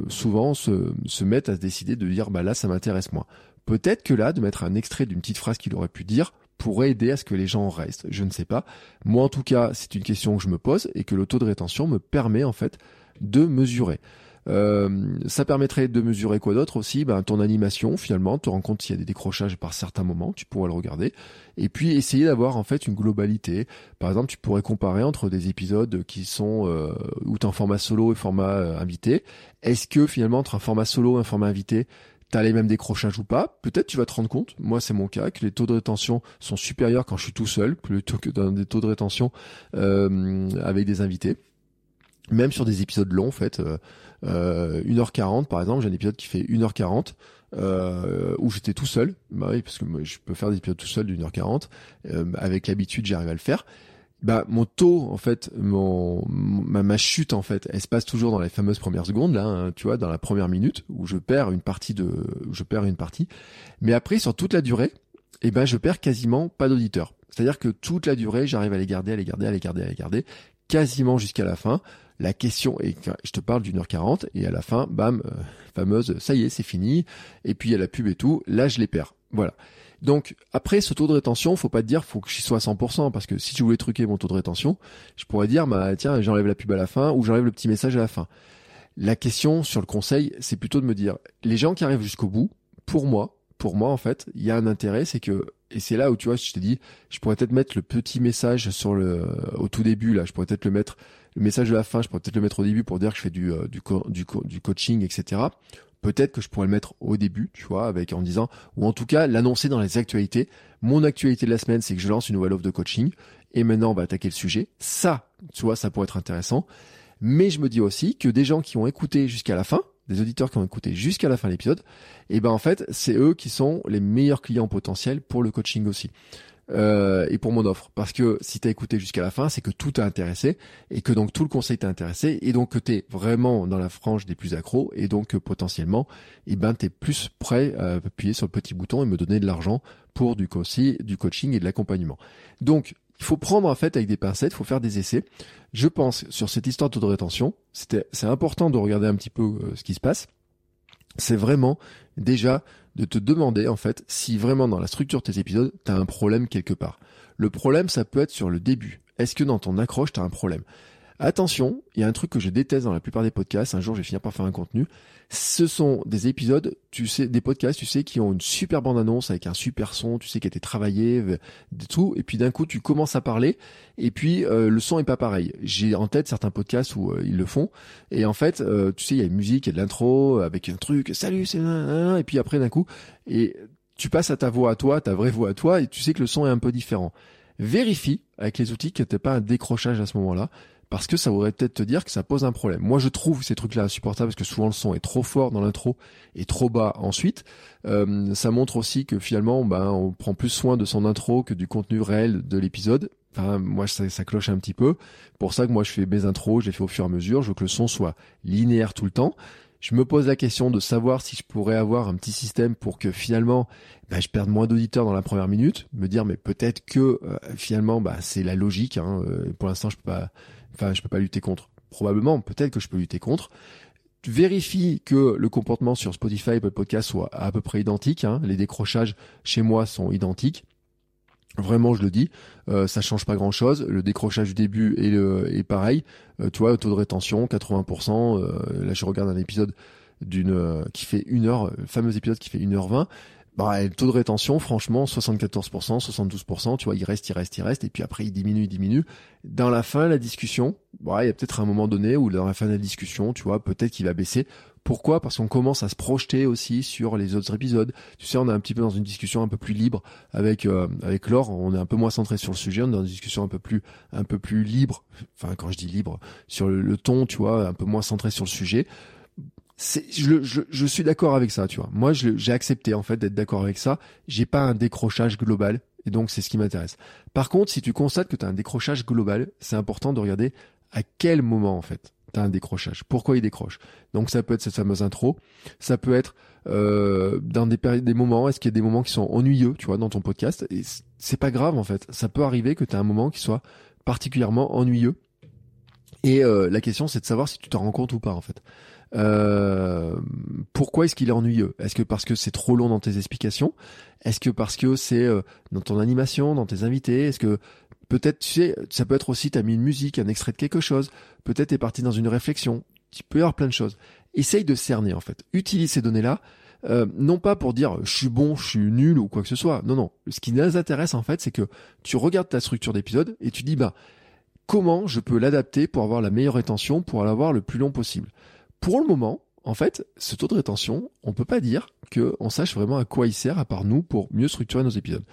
souvent se, mettent à se décider de dire bah là ça m'intéresse moi. Peut-être que là de mettre un extrait d'une petite phrase qu'il aurait pu dire pourrait aider à ce que les gens restent. Je ne sais pas. Moi en tout cas c'est une question que je me pose et que le taux de rétention me permet en fait de mesurer. Euh, ça permettrait de mesurer quoi d'autre aussi? Ben, Ton animation, finalement, te rends compte s'il y a des décrochages par certains moments, tu pourrais le regarder. Et puis essayer d'avoir en fait une globalité. Par exemple, tu pourrais comparer entre des épisodes qui sont euh, où tu en format solo et format euh, invité. Est-ce que finalement, entre un format solo et un format invité, T'as les mêmes décrochages ou pas? Peut-être tu vas te rendre compte, moi c'est mon cas, que les taux de rétention sont supérieurs quand je suis tout seul, plutôt que dans des taux de rétention euh, avec des invités. Même sur des épisodes longs, en fait, euh, 1h40 par exemple, j'ai un épisode qui fait 1h40, euh, où j'étais tout seul. Bah oui, parce que moi, je peux faire des épisodes tout seul d'une heure quarante. Euh, avec l'habitude, j'arrive à le faire. Bah mon taux en fait, mon ma, chute en fait, elle se passe toujours dans les fameuses premières secondes là, hein, tu vois, dans la première minute où je perds une partie de, je perds une partie. Mais après sur toute la durée, eh ben je perds quasiment pas d'auditeurs. C'est-à-dire que toute la durée, j'arrive à les garder, à les garder, à les garder, à les garder, quasiment jusqu'à la fin. La question est, je te parle d'une heure quarante et à la fin, bam, euh, fameuse, ça y est, c'est fini. Et puis il y a la pub et tout. Là, je les perds. Voilà. Donc après ce taux de rétention, faut pas te dire faut que j'y sois à 100% parce que si je voulais truquer mon taux de rétention, je pourrais dire bah tiens j'enlève la pub à la fin ou j'enlève le petit message à la fin. La question sur le conseil, c'est plutôt de me dire les gens qui arrivent jusqu'au bout, pour moi, pour moi en fait, il y a un intérêt, c'est que et c'est là où tu vois, je t'ai dit, je pourrais peut-être mettre le petit message sur le au tout début là, je pourrais peut-être le mettre le message de la fin, je pourrais peut-être le mettre au début pour dire que je fais du euh, du, du, du coaching etc peut-être que je pourrais le mettre au début, tu vois, avec en disant, ou en tout cas l'annoncer dans les actualités. Mon actualité de la semaine, c'est que je lance une nouvelle offre de coaching, et maintenant on va attaquer le sujet. Ça, tu vois, ça pourrait être intéressant. Mais je me dis aussi que des gens qui ont écouté jusqu'à la fin, des auditeurs qui ont écouté jusqu'à la fin de l'épisode, et eh ben en fait, c'est eux qui sont les meilleurs clients potentiels pour le coaching aussi. Euh, et pour mon offre. Parce que si tu as écouté jusqu'à la fin, c'est que tout t'a intéressé et que donc tout le conseil t'a intéressé et donc que tu es vraiment dans la frange des plus accros et donc que potentiellement, eh ben, tu es plus prêt à appuyer sur le petit bouton et me donner de l'argent pour du, du coaching et de l'accompagnement. Donc, il faut prendre en fait avec des pincettes, il faut faire des essais. Je pense sur cette histoire de rétention, c'est important de regarder un petit peu euh, ce qui se passe. C'est vraiment déjà de te demander en fait si vraiment dans la structure de tes épisodes, tu as un problème quelque part. Le problème, ça peut être sur le début. Est-ce que dans ton accroche, tu as un problème? Attention, il y a un truc que je déteste dans la plupart des podcasts, un jour je vais finir par faire un contenu, ce sont des épisodes, tu sais, des podcasts, tu sais, qui ont une super bande annonce avec un super son, tu sais, qui a été travaillé, tout, et puis d'un coup tu commences à parler, et puis euh, le son est pas pareil. J'ai en tête certains podcasts où euh, ils le font, et en fait, euh, tu sais, il y a une musique, il y a de l'intro, avec un truc, salut, c'est et puis après d'un coup, et tu passes à ta voix à toi, ta vraie voix à toi, et tu sais que le son est un peu différent. Vérifie avec les outils que t'es pas un décrochage à ce moment-là parce que ça voudrait peut-être te dire que ça pose un problème. Moi, je trouve ces trucs-là insupportables parce que souvent le son est trop fort dans l'intro et trop bas ensuite. Euh, ça montre aussi que finalement, ben, on prend plus soin de son intro que du contenu réel de l'épisode. Moi, ça, cloche un petit peu. Pour ça que moi, je fais mes intros, je les fais au fur et à mesure. Je veux que le son soit linéaire tout le temps. Je me pose la question de savoir si je pourrais avoir un petit système pour que finalement ben, je perde moins d'auditeurs dans la première minute. Me dire mais peut-être que euh, finalement bah, c'est la logique. Hein. Euh, pour l'instant je peux pas Enfin, je peux pas lutter contre. Probablement, peut-être que je peux lutter contre. Vérifie que le comportement sur Spotify et Podcast soit à peu près identique. Hein. Les décrochages chez moi sont identiques. Vraiment, je le dis, euh, ça change pas grand-chose. Le décrochage du début est, le, est pareil. Euh, tu vois, le taux de rétention, 80%. Euh, là, je regarde un épisode d'une euh, qui fait une heure, le fameux épisode qui fait 1h20. Bah, le taux de rétention, franchement, 74%, 72%, tu vois, il reste, il reste, il reste, et puis après, il diminue, il diminue. Dans la fin, la discussion, bah, il y a peut-être un moment donné où dans la fin de la discussion, tu vois, peut-être qu'il va baisser. Pourquoi? Parce qu'on commence à se projeter aussi sur les autres épisodes. Tu sais, on est un petit peu dans une discussion un peu plus libre avec euh, avec Laure. On est un peu moins centré sur le sujet. On est dans une discussion un peu plus un peu plus libre. Enfin, quand je dis libre, sur le ton, tu vois, un peu moins centré sur le sujet je, suis d'accord avec ça, tu vois. Moi, j'ai accepté en fait d'être d'accord avec ça. J'ai pas un décrochage global, et donc c'est ce qui m'intéresse. Par contre, si tu constates que tu as un décrochage global, c'est important de regarder à quel moment en fait tu as un décrochage. Pourquoi il décroche? Donc ça peut être cette fameuse intro, ça peut être euh, dans des des moments. Est-ce qu'il y a des moments qui sont ennuyeux, tu vois, dans ton podcast? Et c'est pas grave en fait. Ça peut arriver que tu as un moment qui soit particulièrement ennuyeux. Et euh, la question, c'est de savoir si tu t'en rends compte ou pas en fait. Euh, pourquoi est-ce qu'il est ennuyeux? Est-ce que parce que c'est trop long dans tes explications? Est-ce que parce que c'est euh, dans ton animation, dans tes invités? Est-ce que peut-être tu sais, ça peut être aussi t'as mis une musique, un extrait de quelque chose. Peut-être t'es parti dans une réflexion. Tu peux y avoir plein de choses. essaye de cerner en fait. Utilise ces données-là, euh, non pas pour dire je suis bon, je suis nul ou quoi que ce soit. Non, non. Ce qui nous intéresse en fait, c'est que tu regardes ta structure d'épisode et tu dis bah comment je peux l'adapter pour avoir la meilleure rétention, pour l'avoir le plus long possible? Pour le moment, en fait, ce taux de rétention, on peut pas dire qu'on sache vraiment à quoi il sert à part nous pour mieux structurer nos épisodes.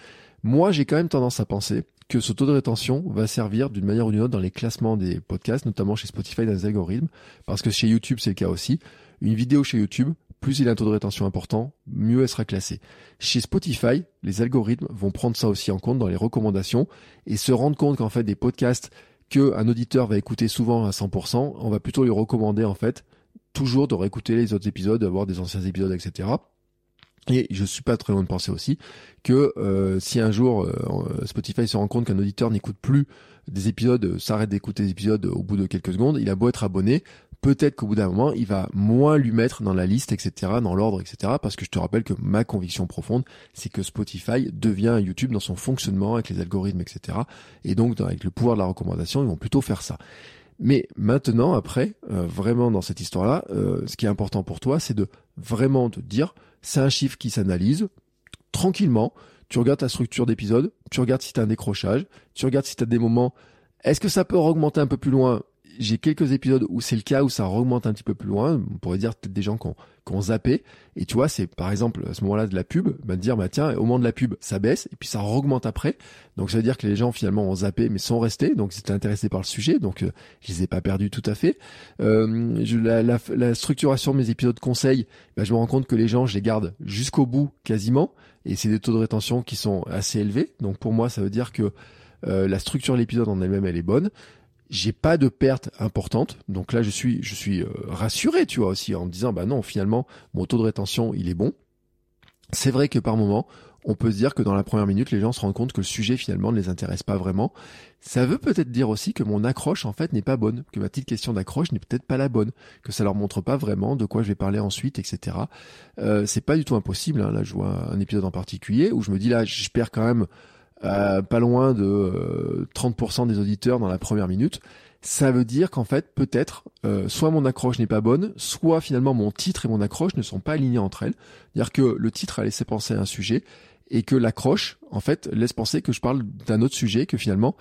Moi, j'ai quand même tendance à penser que ce taux de rétention va servir d'une manière ou d'une autre dans les classements des podcasts, notamment chez Spotify dans les algorithmes, parce que chez YouTube c'est le cas aussi. Une vidéo chez YouTube, plus il a un taux de rétention important, mieux elle sera classée. Chez Spotify, les algorithmes vont prendre ça aussi en compte dans les recommandations et se rendre compte qu'en fait des podcasts qu'un auditeur va écouter souvent à 100%, on va plutôt lui recommander en fait toujours de réécouter les autres épisodes, d'avoir des anciens épisodes, etc. Et je suis pas très loin de penser aussi que euh, si un jour euh, Spotify se rend compte qu'un auditeur n'écoute plus des épisodes, euh, s'arrête d'écouter des épisodes au bout de quelques secondes, il a beau être abonné, peut-être qu'au bout d'un moment, il va moins lui mettre dans la liste, etc., dans l'ordre, etc., parce que je te rappelle que ma conviction profonde, c'est que Spotify devient YouTube dans son fonctionnement avec les algorithmes, etc., et donc avec le pouvoir de la recommandation, ils vont plutôt faire ça. Mais maintenant, après, vraiment dans cette histoire-là, ce qui est important pour toi, c'est de vraiment te dire, c'est un chiffre qui s'analyse tranquillement. Tu regardes ta structure d'épisode, tu regardes si tu as un décrochage, tu regardes si tu as des moments. Est-ce que ça peut augmenter un peu plus loin j'ai quelques épisodes où c'est le cas, où ça remonte un petit peu plus loin. On pourrait dire peut-être des gens qui ont, zappé. Et tu vois, c'est par exemple à ce moment-là de la pub, bah, dire, bah tiens, au moment de la pub, ça baisse, et puis ça augmente après. Donc ça veut dire que les gens finalement ont zappé, mais sont restés, donc ils étaient intéressés par le sujet, donc euh, je les ai pas perdus tout à fait. Euh, la, la, structuration de mes épisodes conseils, bah, je me rends compte que les gens, je les garde jusqu'au bout quasiment, et c'est des taux de rétention qui sont assez élevés. Donc pour moi, ça veut dire que euh, la structure de l'épisode en elle-même, elle est bonne j'ai pas de perte importante. Donc là, je suis, je suis euh, rassuré, tu vois, aussi, en me disant, bah non, finalement, mon taux de rétention, il est bon. C'est vrai que par moment, on peut se dire que dans la première minute, les gens se rendent compte que le sujet finalement ne les intéresse pas vraiment. Ça veut peut-être dire aussi que mon accroche en fait n'est pas bonne, que ma petite question d'accroche n'est peut-être pas la bonne, que ça leur montre pas vraiment de quoi je vais parler ensuite, etc. Euh, c'est pas du tout impossible. Hein. Là, je vois un épisode en particulier où je me dis là, je perds quand même euh, pas loin de 30% euh, des auditeurs dans la première minute, ça veut dire qu'en fait, peut-être, euh, soit mon accroche n'est pas bonne, soit finalement mon titre et mon accroche ne sont pas alignés entre elles. C'est-à-dire que le titre a laissé penser à un sujet et que l'accroche, en fait, laisse penser que je parle d'un autre sujet que finalement,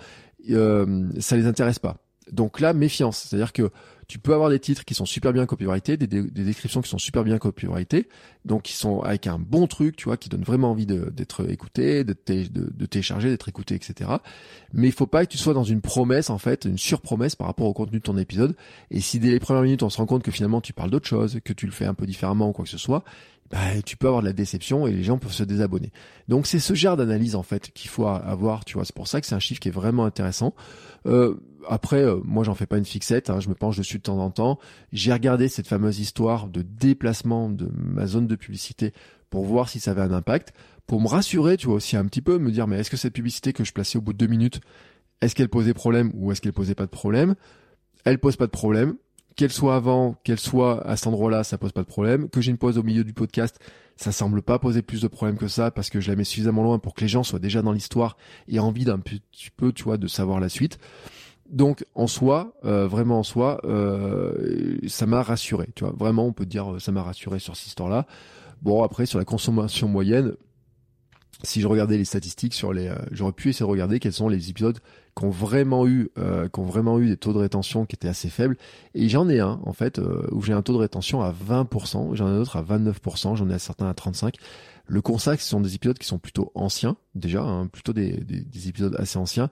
euh, ça les intéresse pas. Donc là, méfiance. C'est-à-dire que tu peux avoir des titres qui sont super bien copyrightés, des, des, descriptions qui sont super bien copyrightées, donc qui sont avec un bon truc, tu vois, qui donne vraiment envie d'être écouté, de, télécharger, d'être écouté, etc. Mais il faut pas que tu sois dans une promesse, en fait, une surpromesse par rapport au contenu de ton épisode. Et si dès les premières minutes, on se rend compte que finalement tu parles d'autre chose, que tu le fais un peu différemment ou quoi que ce soit, bah, tu peux avoir de la déception et les gens peuvent se désabonner. Donc c'est ce genre d'analyse en fait qu'il faut avoir, tu vois. C'est pour ça que c'est un chiffre qui est vraiment intéressant. Euh, après, euh, moi j'en fais pas une fixette, hein, je me penche dessus de temps en temps. J'ai regardé cette fameuse histoire de déplacement de ma zone de publicité pour voir si ça avait un impact, pour me rassurer, tu vois aussi un petit peu, me dire mais est-ce que cette publicité que je plaçais au bout de deux minutes, est-ce qu'elle posait problème ou est-ce qu'elle posait pas de problème? Elle pose pas de problème qu'elle soit avant, qu'elle soit à cet endroit-là, ça pose pas de problème. Que j'ai une pause au milieu du podcast, ça semble pas poser plus de problèmes que ça parce que je la mets suffisamment loin pour que les gens soient déjà dans l'histoire et envie d'un petit peu, tu vois, de savoir la suite. Donc en soi, euh, vraiment en soi, euh, ça m'a rassuré. Tu vois, vraiment, on peut dire, ça m'a rassuré sur cette histoire-là. Bon, après sur la consommation moyenne, si je regardais les statistiques sur les, euh, j'aurais pu essayer de regarder quels sont les épisodes qui ont vraiment eu, euh, qui ont vraiment eu des taux de rétention qui étaient assez faibles. Et j'en ai un en fait euh, où j'ai un taux de rétention à 20%, j'en ai un autre à 29%, j'en ai certains à 35. Le constat, ce sont des épisodes qui sont plutôt anciens, déjà, hein, plutôt des, des, des, épisodes assez anciens.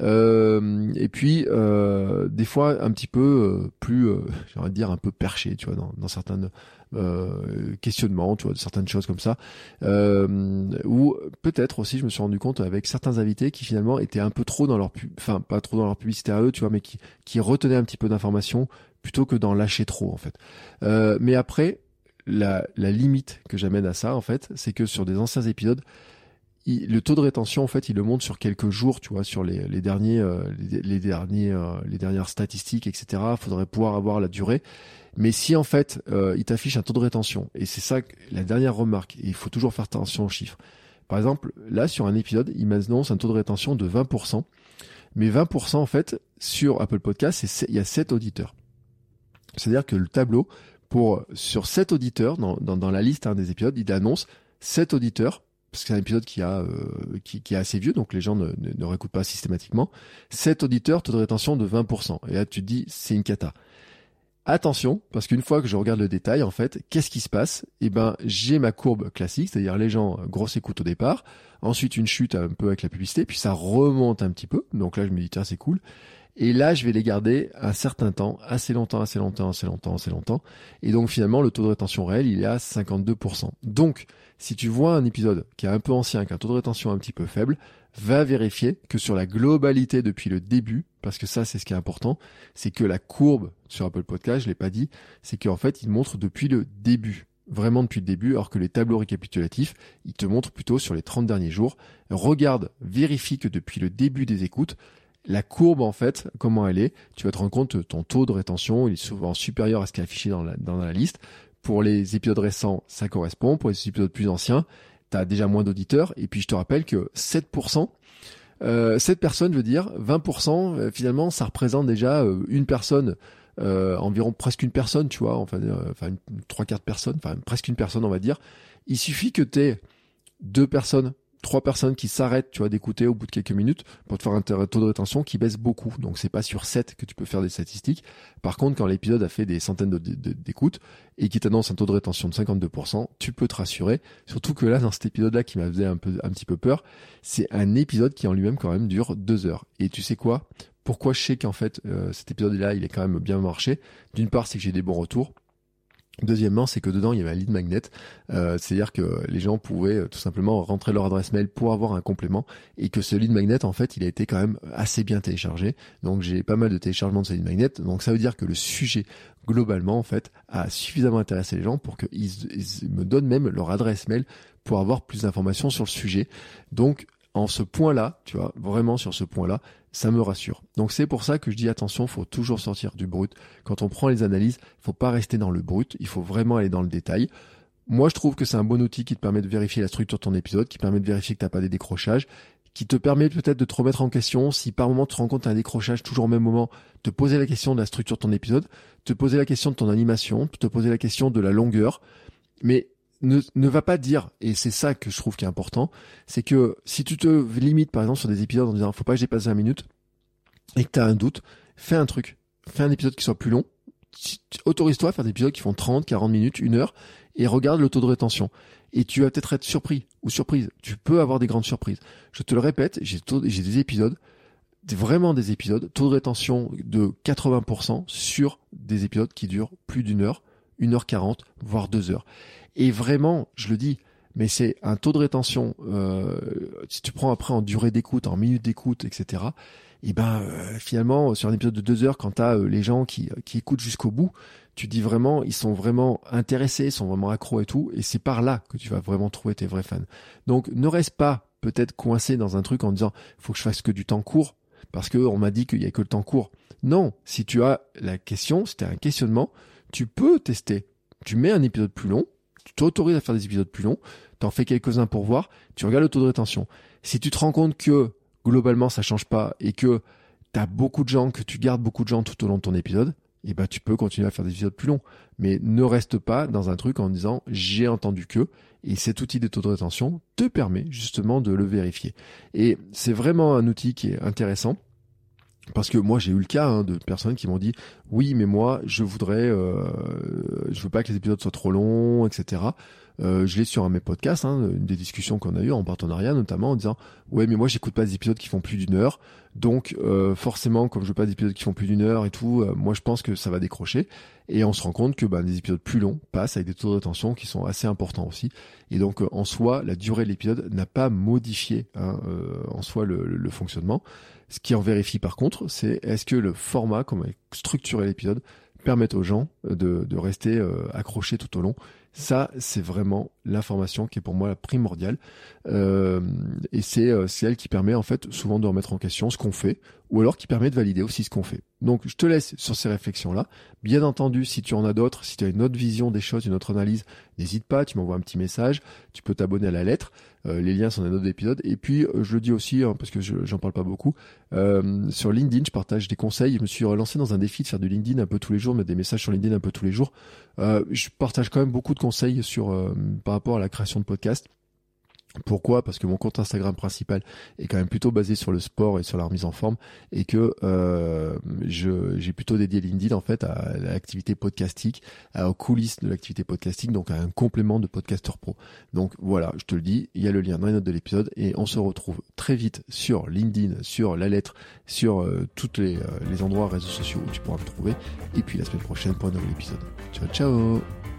Euh, et puis, euh, des fois, un petit peu euh, plus, euh, j'aimerais dire, un peu perché, tu vois, dans, dans certains questionnements, tu vois, de certaines choses comme ça. ou peut-être aussi, je me suis rendu compte avec certains invités qui finalement étaient un peu trop dans leur, enfin, pas trop dans leur publicité à eux, tu vois, mais qui, qui retenaient un petit peu d'informations plutôt que d'en lâcher trop, en fait. mais après, la, la limite que j'amène à ça, en fait, c'est que sur des anciens épisodes, le taux de rétention, en fait, il le monte sur quelques jours, tu vois, sur les, les derniers, euh, les, derniers, euh, les dernières statistiques, etc. Faudrait pouvoir avoir la durée. Mais si en fait, euh, il t'affiche un taux de rétention, et c'est ça la dernière remarque, il faut toujours faire attention aux chiffres. Par exemple, là sur un épisode, il m'annonce un taux de rétention de 20%, mais 20% en fait sur Apple Podcast, il y a 7 auditeurs. C'est-à-dire que le tableau pour sur 7 auditeurs dans, la liste hein, des épisodes, il annonce 7 auditeurs parce que c'est un épisode qui euh, est assez vieux, donc les gens ne, ne, réécoutent pas systématiquement. 7 auditeurs, taux de rétention de 20%. Et là, tu te dis, c'est une cata. Attention, parce qu'une fois que je regarde le détail, en fait, qu'est-ce qui se passe? Eh ben, j'ai ma courbe classique, c'est-à-dire les gens grosse écoute au départ, ensuite une chute un peu avec la publicité, puis ça remonte un petit peu. Donc là, je me dis tiens, c'est cool. Et là, je vais les garder un certain temps, assez longtemps, assez longtemps, assez longtemps, assez longtemps. Et donc finalement, le taux de rétention réel, il est à 52%. Donc, si tu vois un épisode qui est un peu ancien, qui a un taux de rétention un petit peu faible, va vérifier que sur la globalité depuis le début, parce que ça c'est ce qui est important, c'est que la courbe sur Apple Podcast, je l'ai pas dit, c'est qu'en fait il montre depuis le début, vraiment depuis le début, alors que les tableaux récapitulatifs, ils te montrent plutôt sur les 30 derniers jours. Regarde, vérifie que depuis le début des écoutes, la courbe en fait, comment elle est, tu vas te rendre compte que ton taux de rétention il est souvent supérieur à ce qui est affiché dans la, dans liste. Pour les épisodes récents, ça correspond. Pour les épisodes plus anciens, déjà moins d'auditeurs. Et puis je te rappelle que 7%, euh, 7 personnes, je veux dire, 20%, euh, finalement, ça représente déjà euh, une personne, euh, environ presque une personne, tu vois, enfin, enfin trois quarts de personnes, enfin presque une personne, on va dire. Il suffit que tu aies deux personnes trois personnes qui s'arrêtent, tu vois, d'écouter au bout de quelques minutes pour te faire un taux de rétention qui baisse beaucoup. Donc c'est pas sur 7 que tu peux faire des statistiques. Par contre, quand l'épisode a fait des centaines d'écoutes et qui t'annonce un taux de rétention de 52%, tu peux te rassurer. Surtout que là, dans cet épisode-là qui m'a fait un peu, un petit peu peur, c'est un épisode qui en lui-même quand même dure deux heures. Et tu sais quoi? Pourquoi je sais qu'en fait, euh, cet épisode-là, il est quand même bien marché? D'une part, c'est que j'ai des bons retours. Deuxièmement, c'est que dedans il y avait un lead magnet, euh, c'est-à-dire que les gens pouvaient euh, tout simplement rentrer leur adresse mail pour avoir un complément et que ce lead magnet en fait il a été quand même assez bien téléchargé. Donc j'ai pas mal de téléchargements de ce lead magnet. Donc ça veut dire que le sujet globalement en fait a suffisamment intéressé les gens pour qu'ils ils me donnent même leur adresse mail pour avoir plus d'informations sur le sujet. Donc en ce point-là, tu vois, vraiment sur ce point-là, ça me rassure. Donc c'est pour ça que je dis attention, faut toujours sortir du brut. Quand on prend les analyses, faut pas rester dans le brut, il faut vraiment aller dans le détail. Moi, je trouve que c'est un bon outil qui te permet de vérifier la structure de ton épisode, qui permet de vérifier que t'as pas des décrochages, qui te permet peut-être de te remettre en question si par moment tu compte un décrochage toujours au même moment, te poser la question de la structure de ton épisode, te poser la question de ton animation, te poser la question de la longueur. Mais ne, ne va pas dire, et c'est ça que je trouve qui est important, c'est que si tu te limites par exemple sur des épisodes en disant faut pas que j'ai passé 20 minutes et que tu as un doute, fais un truc, fais un épisode qui soit plus long, autorise-toi à faire des épisodes qui font 30, 40 minutes, une heure, et regarde le taux de rétention. Et tu vas peut-être être surpris ou surprise. Tu peux avoir des grandes surprises. Je te le répète, j'ai des épisodes, vraiment des épisodes, taux de rétention de 80% sur des épisodes qui durent plus d'une heure, une heure quarante, voire deux heures. Et vraiment, je le dis, mais c'est un taux de rétention, euh, si tu prends après en durée d'écoute, en minutes d'écoute, etc., et ben euh, finalement, sur un épisode de deux heures, quand tu as euh, les gens qui, qui écoutent jusqu'au bout, tu dis vraiment, ils sont vraiment intéressés, ils sont vraiment accros et tout, et c'est par là que tu vas vraiment trouver tes vrais fans. Donc ne reste pas peut-être coincé dans un truc en disant, faut que je fasse que du temps court, parce que on m'a dit qu'il y a que le temps court. Non, si tu as la question, si un questionnement, tu peux tester. Tu mets un épisode plus long, tu t'autorises à faire des épisodes plus longs, t'en fais quelques-uns pour voir, tu regardes le taux de rétention. Si tu te rends compte que globalement ça change pas et que t'as beaucoup de gens, que tu gardes beaucoup de gens tout au long de ton épisode, et eh ben tu peux continuer à faire des épisodes plus longs. Mais ne reste pas dans un truc en disant j'ai entendu que et cet outil de taux de rétention te permet justement de le vérifier. Et c'est vraiment un outil qui est intéressant parce que moi j'ai eu le cas hein, de personnes qui m'ont dit oui mais moi je voudrais euh, je veux pas que les épisodes soient trop longs etc euh, je l'ai sur un de mes podcasts hein, une des discussions qu'on a eu en partenariat notamment en disant ouais mais moi j'écoute pas des épisodes qui font plus d'une heure. Donc euh, forcément comme je veux pas des épisodes qui font plus d'une heure et tout euh, moi je pense que ça va décrocher et on se rend compte que bah, des épisodes plus longs passent avec des taux de rétention qui sont assez importants aussi. Et donc en soi la durée de l'épisode n'a pas modifié hein, en soi le, le fonctionnement. Ce qui en vérifie par contre, c'est est-ce que le format, comment est structuré l'épisode, permet aux gens de, de rester euh, accrochés tout au long. Ça, c'est vraiment l'information qui est pour moi primordiale. Euh, et c'est euh, elle qui permet en fait souvent de remettre en question ce qu'on fait, ou alors qui permet de valider aussi ce qu'on fait. Donc je te laisse sur ces réflexions-là. Bien entendu, si tu en as d'autres, si tu as une autre vision des choses, une autre analyse, n'hésite pas, tu m'envoies un petit message, tu peux t'abonner à la lettre. Les liens sont dans les notes d'épisode. Et puis, je le dis aussi, hein, parce que j'en parle pas beaucoup, sur LinkedIn, je partage des conseils. Je me suis relancé dans un défi de faire du LinkedIn un peu tous les jours, mettre des messages sur LinkedIn un peu tous les jours. je partage quand même beaucoup de conseils sur par rapport à la création de podcasts. Pourquoi? Parce que mon compte Instagram principal est quand même plutôt basé sur le sport et sur la remise en forme et que euh, j'ai plutôt dédié LinkedIn en fait à l'activité podcastique, aux coulisses de l'activité podcastique, donc à un complément de podcaster pro. Donc voilà, je te le dis, il y a le lien dans les notes de l'épisode et on se retrouve très vite sur LinkedIn, sur la lettre, sur euh, tous les, euh, les endroits réseaux sociaux où tu pourras me trouver. Et puis la semaine prochaine pour un nouvel épisode. Ciao ciao